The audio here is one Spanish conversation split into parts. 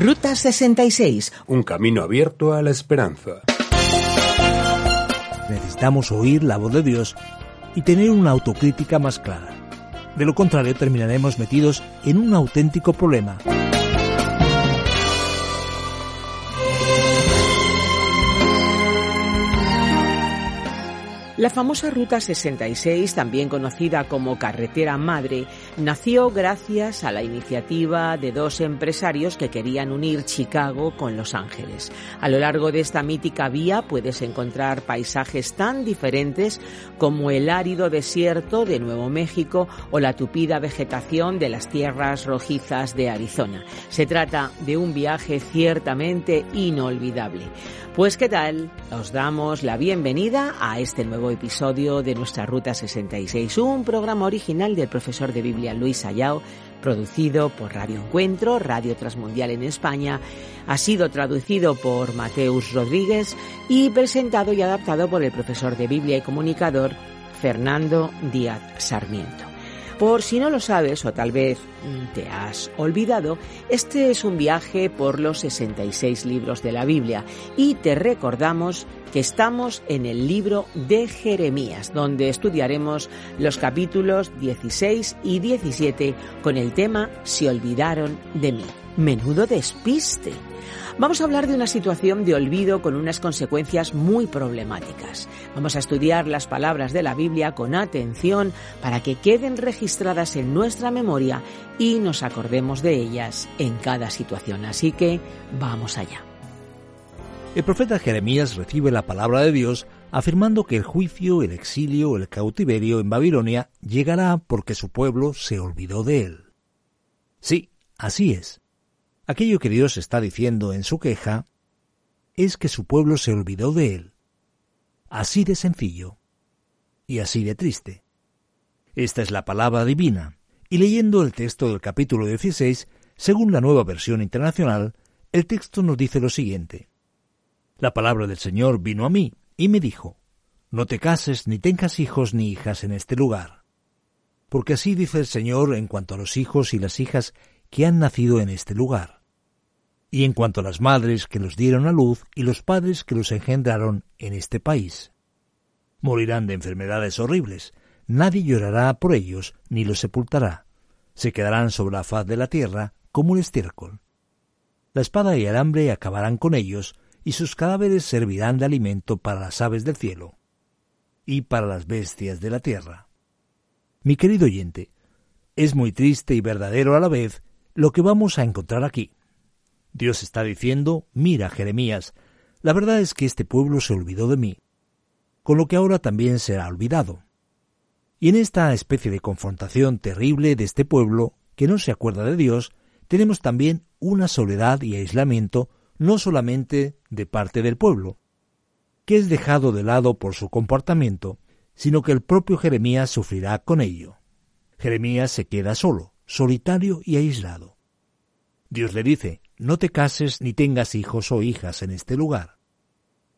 Ruta 66. Un camino abierto a la esperanza. Necesitamos oír la voz de Dios y tener una autocrítica más clara. De lo contrario, terminaremos metidos en un auténtico problema. La famosa Ruta 66, también conocida como Carretera Madre, nació gracias a la iniciativa de dos empresarios que querían unir Chicago con Los Ángeles. A lo largo de esta mítica vía puedes encontrar paisajes tan diferentes como el árido desierto de Nuevo México o la tupida vegetación de las tierras rojizas de Arizona. Se trata de un viaje ciertamente inolvidable. Pues qué tal, os damos la bienvenida a este nuevo episodio de nuestra Ruta 66, un programa original del profesor de Biblia Luis Ayao, producido por Radio Encuentro, Radio Transmundial en España, ha sido traducido por Mateus Rodríguez y presentado y adaptado por el profesor de Biblia y comunicador Fernando Díaz Sarmiento. Por si no lo sabes o tal vez te has olvidado, este es un viaje por los 66 libros de la Biblia y te recordamos que estamos en el libro de Jeremías, donde estudiaremos los capítulos 16 y 17 con el tema Se olvidaron de mí. Menudo despiste. Vamos a hablar de una situación de olvido con unas consecuencias muy problemáticas. Vamos a estudiar las palabras de la Biblia con atención para que queden registradas en nuestra memoria y nos acordemos de ellas en cada situación. Así que vamos allá. El profeta Jeremías recibe la palabra de Dios afirmando que el juicio, el exilio, el cautiverio en Babilonia llegará porque su pueblo se olvidó de él. Sí, así es. Aquello que Dios está diciendo en su queja es que su pueblo se olvidó de él. Así de sencillo y así de triste. Esta es la palabra divina, y leyendo el texto del capítulo 16, según la nueva versión internacional, el texto nos dice lo siguiente. La palabra del Señor vino a mí y me dijo, No te cases ni tengas hijos ni hijas en este lugar. Porque así dice el Señor en cuanto a los hijos y las hijas que han nacido en este lugar. Y en cuanto a las madres que los dieron a luz y los padres que los engendraron en este país. Morirán de enfermedades horribles, nadie llorará por ellos ni los sepultará. Se quedarán sobre la faz de la tierra como un estiércol. La espada y el hambre acabarán con ellos, y sus cadáveres servirán de alimento para las aves del cielo y para las bestias de la tierra. Mi querido oyente, es muy triste y verdadero a la vez lo que vamos a encontrar aquí. Dios está diciendo, mira, Jeremías, la verdad es que este pueblo se olvidó de mí, con lo que ahora también será olvidado. Y en esta especie de confrontación terrible de este pueblo, que no se acuerda de Dios, tenemos también una soledad y aislamiento no solamente de parte del pueblo, que es dejado de lado por su comportamiento, sino que el propio Jeremías sufrirá con ello. Jeremías se queda solo, solitario y aislado. Dios le dice, no te cases ni tengas hijos o hijas en este lugar.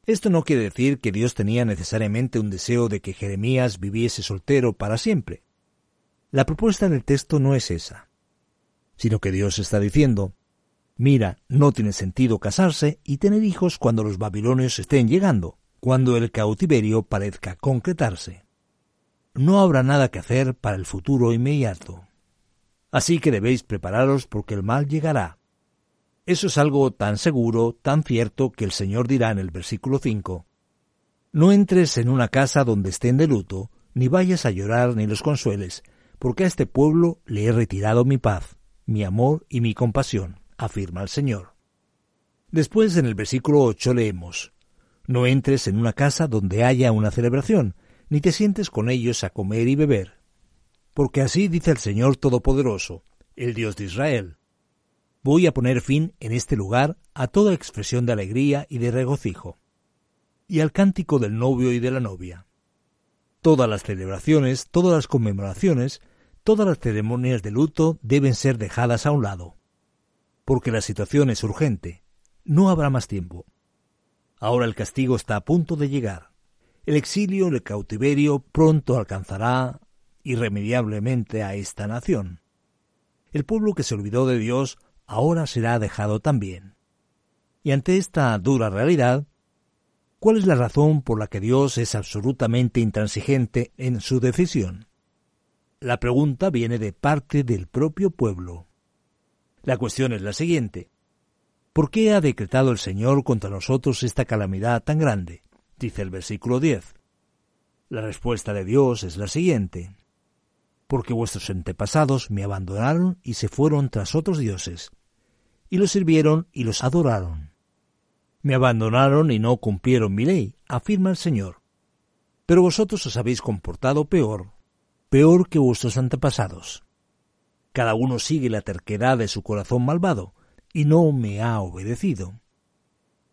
Esto no quiere decir que Dios tenía necesariamente un deseo de que Jeremías viviese soltero para siempre. La propuesta del texto no es esa, sino que Dios está diciendo, mira, no tiene sentido casarse y tener hijos cuando los babilonios estén llegando, cuando el cautiverio parezca concretarse. No habrá nada que hacer para el futuro inmediato. Así que debéis prepararos porque el mal llegará. Eso es algo tan seguro, tan cierto, que el Señor dirá en el versículo 5. No entres en una casa donde estén de luto, ni vayas a llorar ni los consueles, porque a este pueblo le he retirado mi paz, mi amor y mi compasión, afirma el Señor. Después en el versículo 8 leemos, No entres en una casa donde haya una celebración, ni te sientes con ellos a comer y beber, porque así dice el Señor Todopoderoso, el Dios de Israel. Voy a poner fin en este lugar a toda expresión de alegría y de regocijo, y al cántico del novio y de la novia. Todas las celebraciones, todas las conmemoraciones, todas las ceremonias de luto deben ser dejadas a un lado, porque la situación es urgente, no habrá más tiempo. Ahora el castigo está a punto de llegar. El exilio, el cautiverio pronto alcanzará irremediablemente a esta nación. El pueblo que se olvidó de Dios ahora será dejado también. Y ante esta dura realidad, ¿cuál es la razón por la que Dios es absolutamente intransigente en su decisión? La pregunta viene de parte del propio pueblo. La cuestión es la siguiente. ¿Por qué ha decretado el Señor contra nosotros esta calamidad tan grande? Dice el versículo 10. La respuesta de Dios es la siguiente. Porque vuestros antepasados me abandonaron y se fueron tras otros dioses, y los sirvieron y los adoraron. Me abandonaron y no cumplieron mi ley, afirma el Señor. Pero vosotros os habéis comportado peor, peor que vuestros antepasados. Cada uno sigue la terquedad de su corazón malvado, y no me ha obedecido.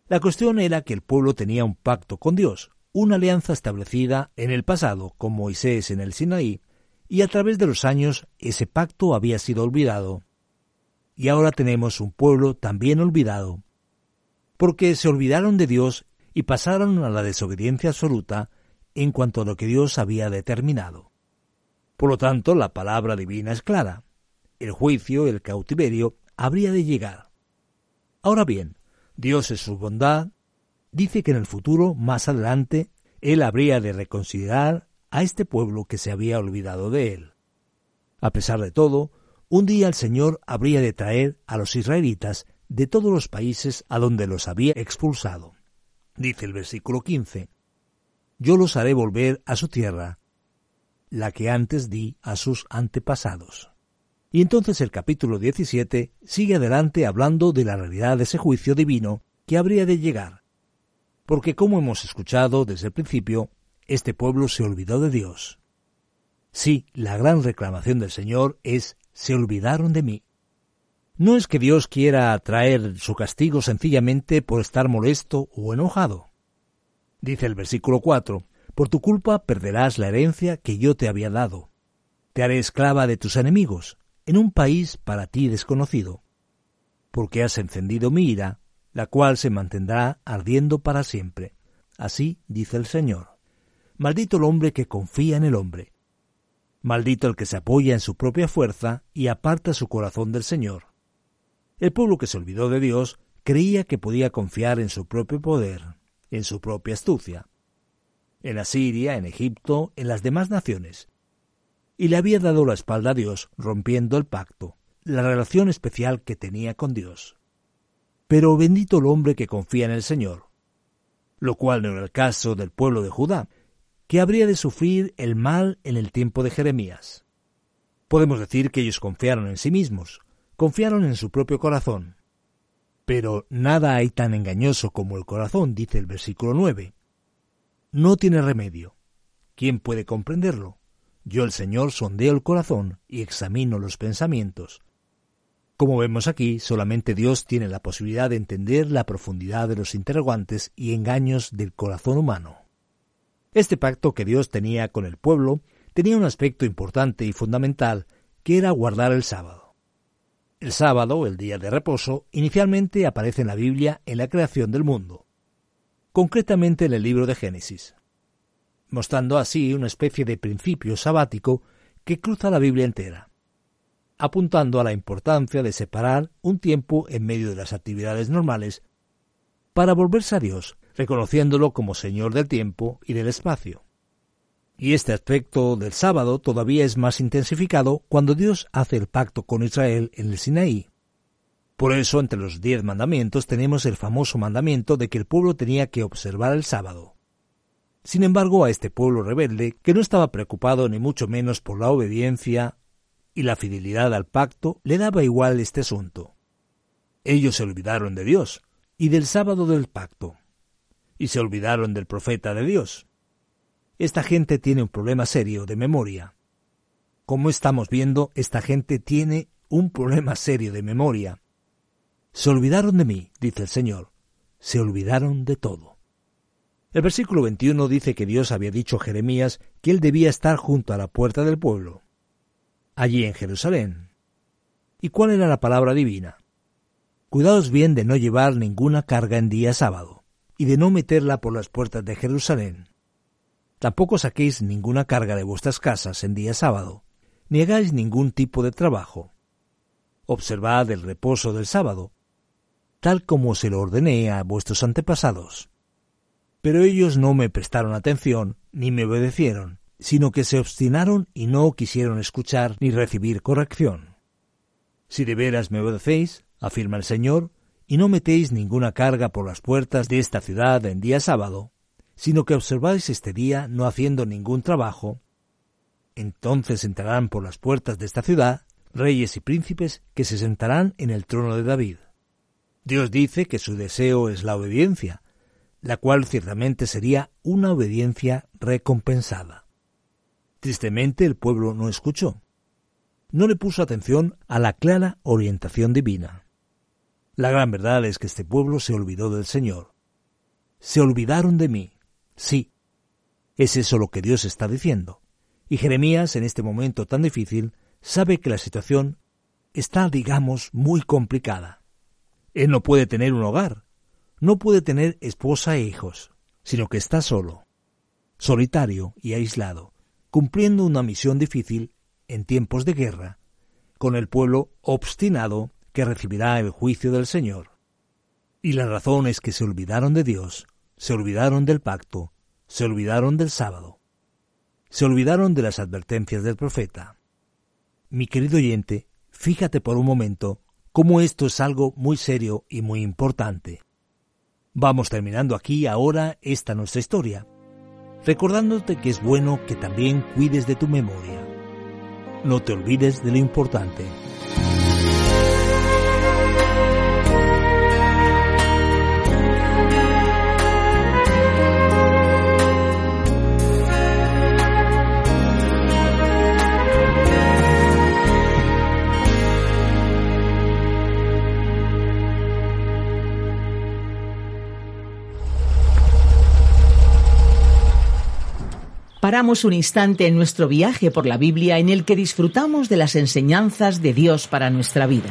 La cuestión era que el pueblo tenía un pacto con Dios, una alianza establecida en el pasado con Moisés en el Sinaí, y a través de los años ese pacto había sido olvidado. Y ahora tenemos un pueblo también olvidado, porque se olvidaron de Dios y pasaron a la desobediencia absoluta en cuanto a lo que Dios había determinado. Por lo tanto, la palabra divina es clara. El juicio, el cautiverio, habría de llegar. Ahora bien, Dios en su bondad dice que en el futuro, más adelante, Él habría de reconsiderar a este pueblo que se había olvidado de Él. A pesar de todo, un día el Señor habría de traer a los israelitas de todos los países a donde los había expulsado. Dice el versículo 15, Yo los haré volver a su tierra, la que antes di a sus antepasados. Y entonces el capítulo 17 sigue adelante hablando de la realidad de ese juicio divino que habría de llegar. Porque como hemos escuchado desde el principio, este pueblo se olvidó de Dios. Sí, la gran reclamación del Señor es se olvidaron de mí. No es que Dios quiera traer su castigo sencillamente por estar molesto o enojado. Dice el versículo 4, por tu culpa perderás la herencia que yo te había dado. Te haré esclava de tus enemigos, en un país para ti desconocido, porque has encendido mi ira, la cual se mantendrá ardiendo para siempre. Así dice el Señor. Maldito el hombre que confía en el hombre. Maldito el que se apoya en su propia fuerza y aparta su corazón del Señor. El pueblo que se olvidó de Dios creía que podía confiar en su propio poder, en su propia astucia. En Asiria, en Egipto, en las demás naciones, y le había dado la espalda a Dios, rompiendo el pacto, la relación especial que tenía con Dios. Pero bendito el hombre que confía en el Señor, lo cual no era el caso del pueblo de Judá, que habría de sufrir el mal en el tiempo de Jeremías. Podemos decir que ellos confiaron en sí mismos, confiaron en su propio corazón. Pero nada hay tan engañoso como el corazón, dice el versículo 9. No tiene remedio. ¿Quién puede comprenderlo? Yo el Señor sondeo el corazón y examino los pensamientos. Como vemos aquí, solamente Dios tiene la posibilidad de entender la profundidad de los interrogantes y engaños del corazón humano. Este pacto que Dios tenía con el pueblo tenía un aspecto importante y fundamental, que era guardar el sábado. El sábado, el día de reposo, inicialmente aparece en la Biblia en la creación del mundo, concretamente en el libro de Génesis mostrando así una especie de principio sabático que cruza la Biblia entera, apuntando a la importancia de separar un tiempo en medio de las actividades normales para volverse a Dios, reconociéndolo como Señor del tiempo y del espacio. Y este aspecto del sábado todavía es más intensificado cuando Dios hace el pacto con Israel en el Sinaí. Por eso, entre los diez mandamientos tenemos el famoso mandamiento de que el pueblo tenía que observar el sábado. Sin embargo, a este pueblo rebelde, que no estaba preocupado ni mucho menos por la obediencia y la fidelidad al pacto, le daba igual este asunto. Ellos se olvidaron de Dios y del sábado del pacto, y se olvidaron del profeta de Dios. Esta gente tiene un problema serio de memoria. Como estamos viendo, esta gente tiene un problema serio de memoria. Se olvidaron de mí, dice el Señor, se olvidaron de todo. El versículo 21 dice que Dios había dicho a Jeremías que él debía estar junto a la puerta del pueblo, allí en Jerusalén. ¿Y cuál era la palabra divina? Cuidaos bien de no llevar ninguna carga en día sábado, y de no meterla por las puertas de Jerusalén. Tampoco saquéis ninguna carga de vuestras casas en día sábado, ni hagáis ningún tipo de trabajo. observad el reposo del sábado, tal como se lo ordené a vuestros antepasados. Pero ellos no me prestaron atención ni me obedecieron, sino que se obstinaron y no quisieron escuchar ni recibir corrección. Si de veras me obedecéis, afirma el Señor, y no metéis ninguna carga por las puertas de esta ciudad en día sábado, sino que observáis este día no haciendo ningún trabajo, entonces entrarán por las puertas de esta ciudad reyes y príncipes que se sentarán en el trono de David. Dios dice que su deseo es la obediencia, la cual ciertamente sería una obediencia recompensada. Tristemente el pueblo no escuchó. No le puso atención a la clara orientación divina. La gran verdad es que este pueblo se olvidó del Señor. Se olvidaron de mí. Sí. Es eso lo que Dios está diciendo. Y Jeremías, en este momento tan difícil, sabe que la situación está, digamos, muy complicada. Él no puede tener un hogar, no puede tener esposa e hijos, sino que está solo, solitario y aislado, cumpliendo una misión difícil en tiempos de guerra, con el pueblo obstinado que recibirá el juicio del Señor. Y la razón es que se olvidaron de Dios, se olvidaron del pacto, se olvidaron del sábado, se olvidaron de las advertencias del profeta. Mi querido oyente, fíjate por un momento cómo esto es algo muy serio y muy importante. Vamos terminando aquí ahora esta nuestra historia, recordándote que es bueno que también cuides de tu memoria. No te olvides de lo importante. Paramos un instante en nuestro viaje por la Biblia en el que disfrutamos de las enseñanzas de Dios para nuestra vida.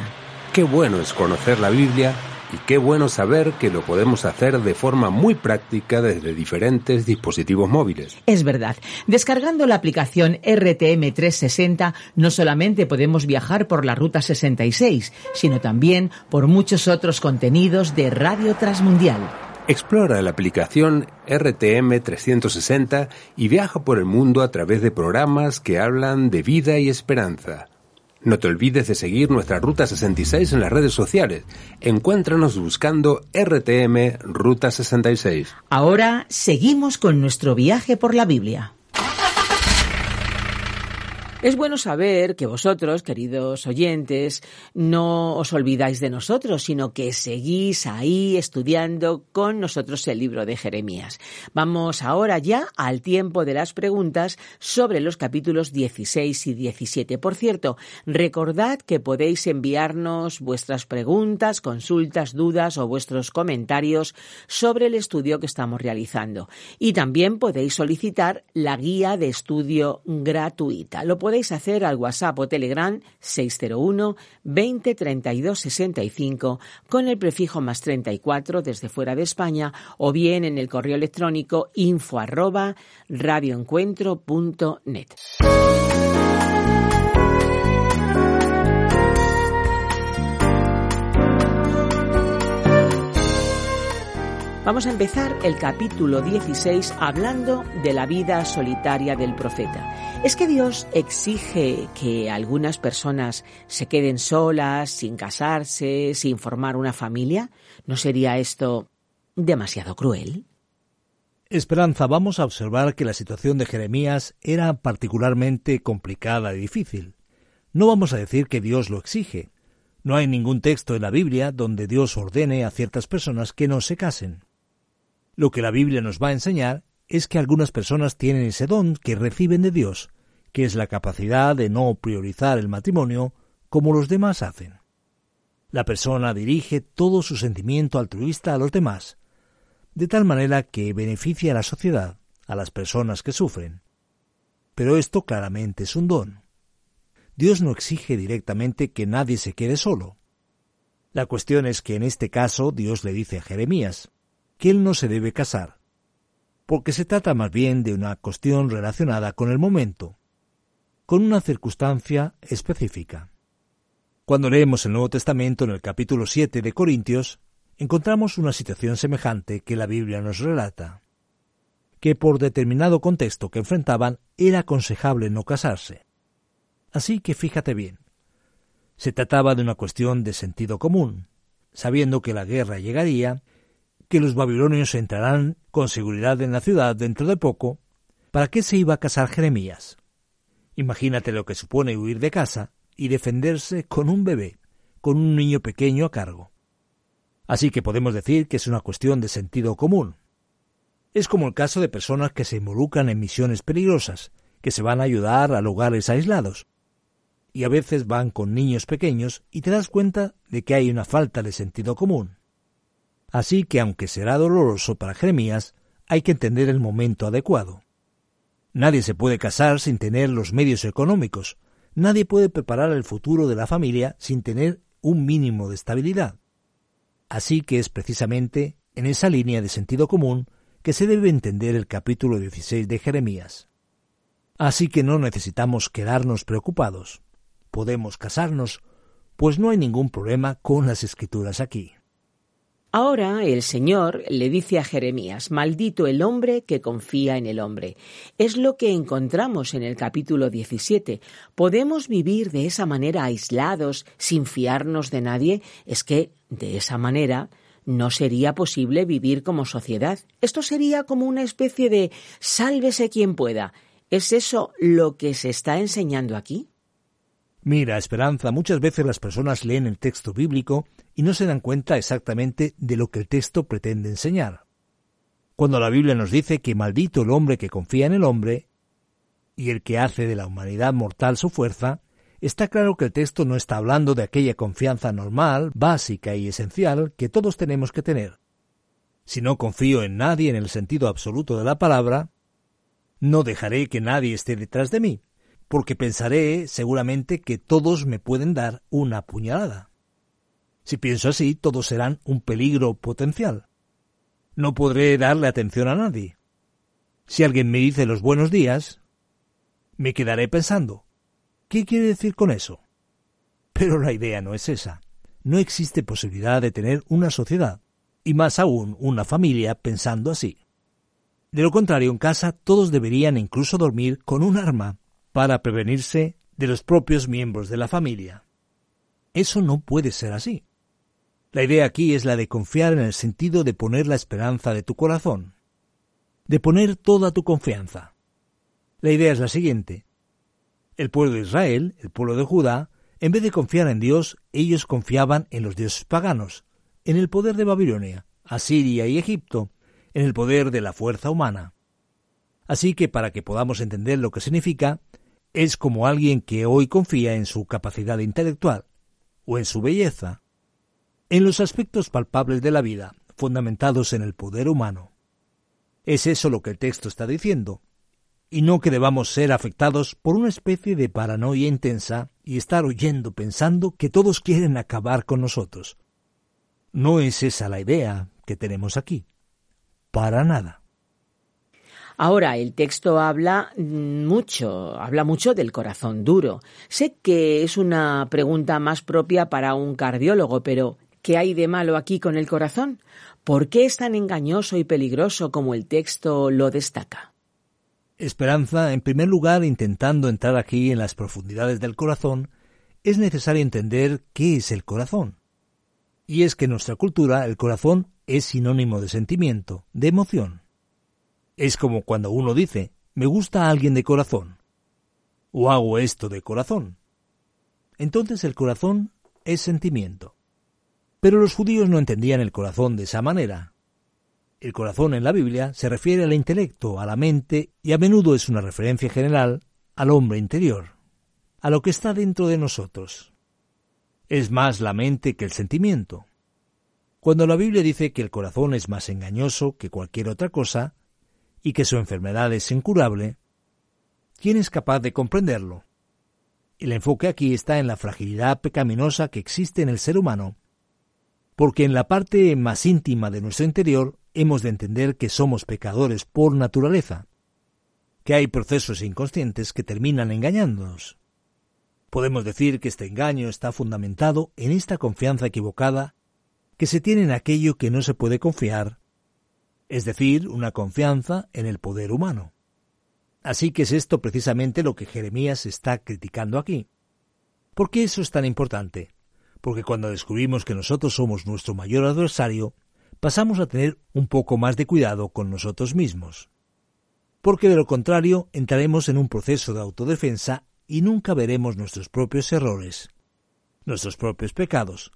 Qué bueno es conocer la Biblia y qué bueno saber que lo podemos hacer de forma muy práctica desde diferentes dispositivos móviles. Es verdad, descargando la aplicación RTM 360 no solamente podemos viajar por la Ruta 66, sino también por muchos otros contenidos de Radio Transmundial. Explora la aplicación RTM 360 y viaja por el mundo a través de programas que hablan de vida y esperanza. No te olvides de seguir nuestra Ruta 66 en las redes sociales. Encuéntranos buscando RTM Ruta 66. Ahora seguimos con nuestro viaje por la Biblia. Es bueno saber que vosotros, queridos oyentes, no os olvidáis de nosotros, sino que seguís ahí estudiando con nosotros el libro de Jeremías. Vamos ahora ya al tiempo de las preguntas sobre los capítulos 16 y 17. Por cierto, recordad que podéis enviarnos vuestras preguntas, consultas, dudas o vuestros comentarios sobre el estudio que estamos realizando. Y también podéis solicitar la guía de estudio gratuita. Lo podéis hacer al WhatsApp o Telegram 601 20 32 65 con el prefijo más 34 desde fuera de España o bien en el correo electrónico info arroba radioencuentro.net. Vamos a empezar el capítulo 16 hablando de la vida solitaria del profeta. ¿Es que Dios exige que algunas personas se queden solas, sin casarse, sin formar una familia? ¿No sería esto demasiado cruel? Esperanza, vamos a observar que la situación de Jeremías era particularmente complicada y difícil. No vamos a decir que Dios lo exige. No hay ningún texto en la Biblia donde Dios ordene a ciertas personas que no se casen. Lo que la Biblia nos va a enseñar es que algunas personas tienen ese don que reciben de Dios, que es la capacidad de no priorizar el matrimonio como los demás hacen. La persona dirige todo su sentimiento altruista a los demás, de tal manera que beneficia a la sociedad, a las personas que sufren. Pero esto claramente es un don. Dios no exige directamente que nadie se quede solo. La cuestión es que en este caso Dios le dice a Jeremías, que él no se debe casar, porque se trata más bien de una cuestión relacionada con el momento, con una circunstancia específica. Cuando leemos el Nuevo Testamento en el capítulo 7 de Corintios, encontramos una situación semejante que la Biblia nos relata, que por determinado contexto que enfrentaban era aconsejable no casarse. Así que fíjate bien, se trataba de una cuestión de sentido común, sabiendo que la guerra llegaría, que los babilonios entrarán con seguridad en la ciudad dentro de poco, ¿para qué se iba a casar Jeremías? Imagínate lo que supone huir de casa y defenderse con un bebé, con un niño pequeño a cargo. Así que podemos decir que es una cuestión de sentido común. Es como el caso de personas que se involucran en misiones peligrosas, que se van a ayudar a lugares aislados. Y a veces van con niños pequeños y te das cuenta de que hay una falta de sentido común. Así que aunque será doloroso para Jeremías, hay que entender el momento adecuado. Nadie se puede casar sin tener los medios económicos, Nadie puede preparar el futuro de la familia sin tener un mínimo de estabilidad. Así que es precisamente en esa línea de sentido común que se debe entender el capítulo 16 de Jeremías. Así que no necesitamos quedarnos preocupados. Podemos casarnos, pues no hay ningún problema con las escrituras aquí. Ahora el Señor le dice a Jeremías, maldito el hombre que confía en el hombre. Es lo que encontramos en el capítulo 17. ¿Podemos vivir de esa manera aislados, sin fiarnos de nadie? Es que, de esa manera, no sería posible vivir como sociedad. Esto sería como una especie de sálvese quien pueda. ¿Es eso lo que se está enseñando aquí? Mira, Esperanza, muchas veces las personas leen el texto bíblico y no se dan cuenta exactamente de lo que el texto pretende enseñar. Cuando la Biblia nos dice que maldito el hombre que confía en el hombre y el que hace de la humanidad mortal su fuerza, está claro que el texto no está hablando de aquella confianza normal, básica y esencial que todos tenemos que tener. Si no confío en nadie en el sentido absoluto de la palabra, no dejaré que nadie esté detrás de mí porque pensaré seguramente que todos me pueden dar una puñalada. Si pienso así, todos serán un peligro potencial. No podré darle atención a nadie. Si alguien me dice los buenos días, me quedaré pensando, ¿qué quiere decir con eso? Pero la idea no es esa. No existe posibilidad de tener una sociedad, y más aún una familia pensando así. De lo contrario, en casa todos deberían incluso dormir con un arma para prevenirse de los propios miembros de la familia. Eso no puede ser así. La idea aquí es la de confiar en el sentido de poner la esperanza de tu corazón, de poner toda tu confianza. La idea es la siguiente. El pueblo de Israel, el pueblo de Judá, en vez de confiar en Dios, ellos confiaban en los dioses paganos, en el poder de Babilonia, Asiria y Egipto, en el poder de la fuerza humana. Así que para que podamos entender lo que significa, es como alguien que hoy confía en su capacidad intelectual o en su belleza, en los aspectos palpables de la vida, fundamentados en el poder humano. Es eso lo que el texto está diciendo, y no que debamos ser afectados por una especie de paranoia intensa y estar oyendo pensando que todos quieren acabar con nosotros. No es esa la idea que tenemos aquí. Para nada. Ahora, el texto habla mucho, habla mucho del corazón duro. Sé que es una pregunta más propia para un cardiólogo, pero ¿qué hay de malo aquí con el corazón? ¿Por qué es tan engañoso y peligroso como el texto lo destaca? Esperanza, en primer lugar, intentando entrar aquí en las profundidades del corazón, es necesario entender qué es el corazón. Y es que en nuestra cultura el corazón es sinónimo de sentimiento, de emoción. Es como cuando uno dice, me gusta a alguien de corazón, o hago esto de corazón. Entonces el corazón es sentimiento. Pero los judíos no entendían el corazón de esa manera. El corazón en la Biblia se refiere al intelecto, a la mente, y a menudo es una referencia general al hombre interior, a lo que está dentro de nosotros. Es más la mente que el sentimiento. Cuando la Biblia dice que el corazón es más engañoso que cualquier otra cosa, y que su enfermedad es incurable, ¿quién es capaz de comprenderlo? El enfoque aquí está en la fragilidad pecaminosa que existe en el ser humano, porque en la parte más íntima de nuestro interior hemos de entender que somos pecadores por naturaleza, que hay procesos inconscientes que terminan engañándonos, Podemos decir que este engaño está fundamentado en esta confianza equivocada que se tiene en aquello que no se puede confiar, es decir, una confianza en el poder humano. Así que es esto precisamente lo que Jeremías está criticando aquí. ¿Por qué eso es tan importante? Porque cuando descubrimos que nosotros somos nuestro mayor adversario, pasamos a tener un poco más de cuidado con nosotros mismos. Porque de lo contrario entraremos en un proceso de autodefensa y nunca veremos nuestros propios errores, nuestros propios pecados,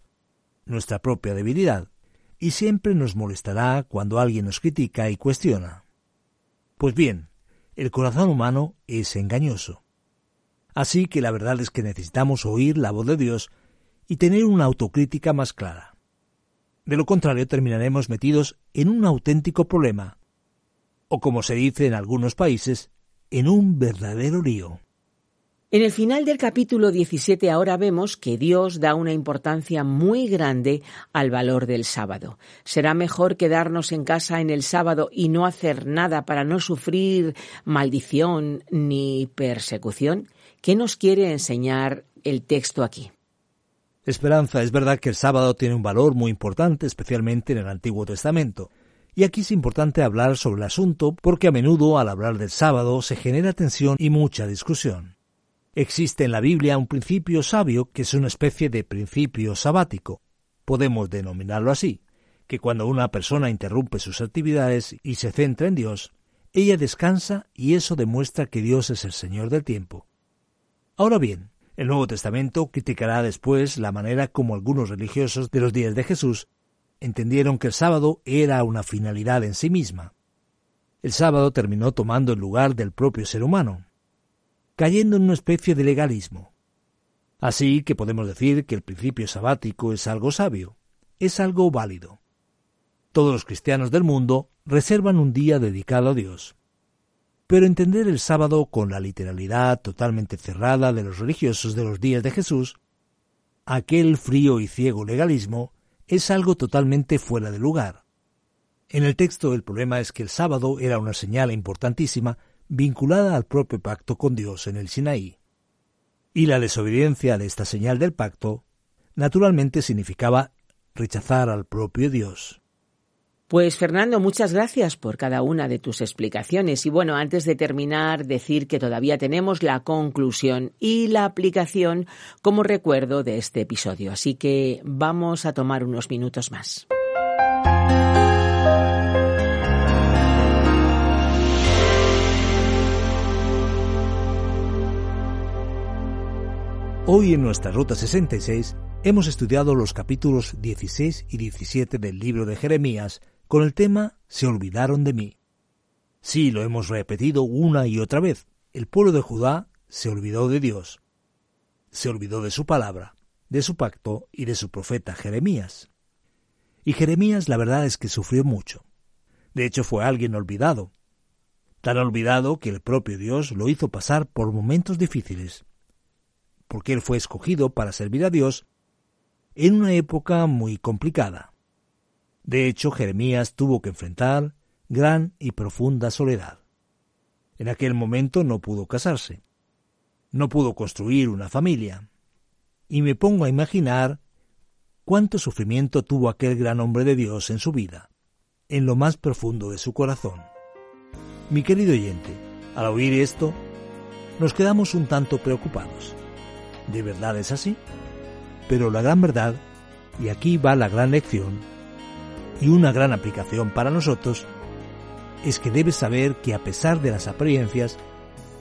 nuestra propia debilidad, y siempre nos molestará cuando alguien nos critica y cuestiona. Pues bien, el corazón humano es engañoso. Así que la verdad es que necesitamos oír la voz de Dios y tener una autocrítica más clara. De lo contrario terminaremos metidos en un auténtico problema, o como se dice en algunos países, en un verdadero lío. En el final del capítulo 17 ahora vemos que Dios da una importancia muy grande al valor del sábado. ¿Será mejor quedarnos en casa en el sábado y no hacer nada para no sufrir maldición ni persecución? ¿Qué nos quiere enseñar el texto aquí? Esperanza, es verdad que el sábado tiene un valor muy importante, especialmente en el Antiguo Testamento. Y aquí es importante hablar sobre el asunto porque a menudo al hablar del sábado se genera tensión y mucha discusión. Existe en la Biblia un principio sabio que es una especie de principio sabático. Podemos denominarlo así, que cuando una persona interrumpe sus actividades y se centra en Dios, ella descansa y eso demuestra que Dios es el Señor del tiempo. Ahora bien, el Nuevo Testamento criticará después la manera como algunos religiosos de los días de Jesús entendieron que el sábado era una finalidad en sí misma. El sábado terminó tomando el lugar del propio ser humano, cayendo en una especie de legalismo. Así que podemos decir que el principio sabático es algo sabio, es algo válido. Todos los cristianos del mundo reservan un día dedicado a Dios. Pero entender el sábado con la literalidad totalmente cerrada de los religiosos de los días de Jesús, aquel frío y ciego legalismo, es algo totalmente fuera de lugar. En el texto el problema es que el sábado era una señal importantísima vinculada al propio pacto con Dios en el Sinaí. Y la desobediencia de esta señal del pacto, naturalmente significaba rechazar al propio Dios. Pues Fernando, muchas gracias por cada una de tus explicaciones. Y bueno, antes de terminar, decir que todavía tenemos la conclusión y la aplicación como recuerdo de este episodio. Así que vamos a tomar unos minutos más. Hoy en nuestra Ruta 66 hemos estudiado los capítulos 16 y 17 del libro de Jeremías con el tema Se olvidaron de mí. Sí, lo hemos repetido una y otra vez. El pueblo de Judá se olvidó de Dios. Se olvidó de su palabra, de su pacto y de su profeta Jeremías. Y Jeremías la verdad es que sufrió mucho. De hecho fue alguien olvidado. Tan olvidado que el propio Dios lo hizo pasar por momentos difíciles porque él fue escogido para servir a Dios en una época muy complicada. De hecho, Jeremías tuvo que enfrentar gran y profunda soledad. En aquel momento no pudo casarse, no pudo construir una familia, y me pongo a imaginar cuánto sufrimiento tuvo aquel gran hombre de Dios en su vida, en lo más profundo de su corazón. Mi querido oyente, al oír esto, nos quedamos un tanto preocupados. ¿De verdad es así? Pero la gran verdad, y aquí va la gran lección, y una gran aplicación para nosotros, es que debes saber que a pesar de las apariencias,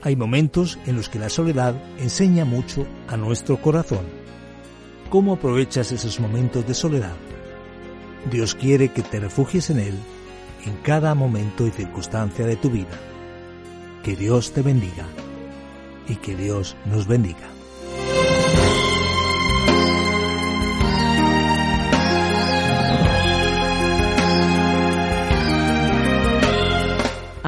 hay momentos en los que la soledad enseña mucho a nuestro corazón. ¿Cómo aprovechas esos momentos de soledad? Dios quiere que te refugies en Él en cada momento y circunstancia de tu vida. Que Dios te bendiga y que Dios nos bendiga.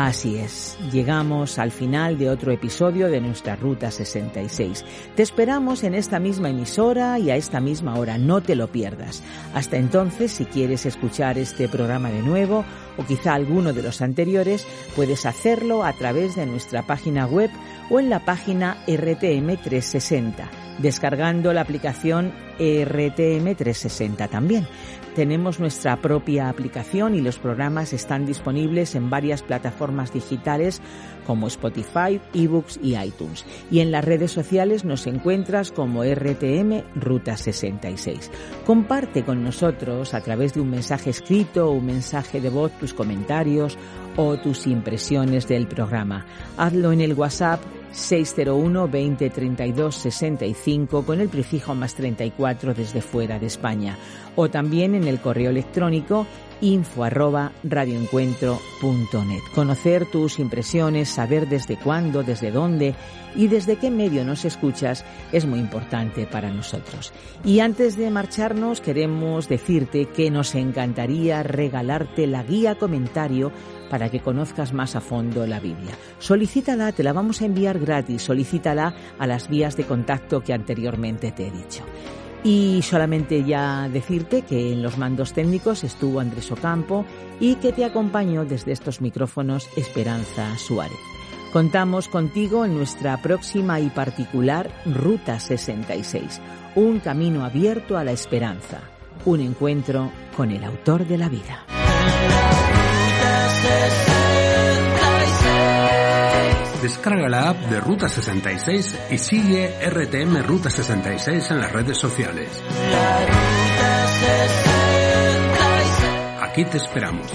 Así es. llegamos al final de otro episodio de nuestra Ruta 66. Te esperamos en esta misma emisora y a esta misma hora, no te lo pierdas. Hasta entonces, si quieres escuchar este programa de nuevo o quizá alguno de los anteriores, puedes hacerlo a través de nuestra página web o en la página RTM 360, descargando la aplicación RTM 360 también. Tenemos nuestra propia aplicación y los programas están disponibles en varias plataformas digitales como Spotify, eBooks y iTunes. Y en las redes sociales nos encuentras como RTM Ruta 66. Comparte con nosotros a través de un mensaje escrito o un mensaje de voz tus comentarios o tus impresiones del programa. Hazlo en el WhatsApp 601 20 32 65 con el prefijo más 34 desde fuera de España o también en el correo electrónico info arroba radioencuentro.net. Conocer tus impresiones, saber desde cuándo, desde dónde y desde qué medio nos escuchas es muy importante para nosotros. Y antes de marcharnos queremos decirte que nos encantaría regalarte la guía comentario para que conozcas más a fondo la Biblia. Solicítala, te la vamos a enviar gratis, solicítala a las vías de contacto que anteriormente te he dicho. Y solamente ya decirte que en los mandos técnicos estuvo Andrés Ocampo y que te acompañó desde estos micrófonos Esperanza Suárez. Contamos contigo en nuestra próxima y particular Ruta 66, un camino abierto a la esperanza, un encuentro con el autor de la vida. Descarga la app de Ruta 66 y sigue RTM Ruta 66 en las redes sociales. Aquí te esperamos.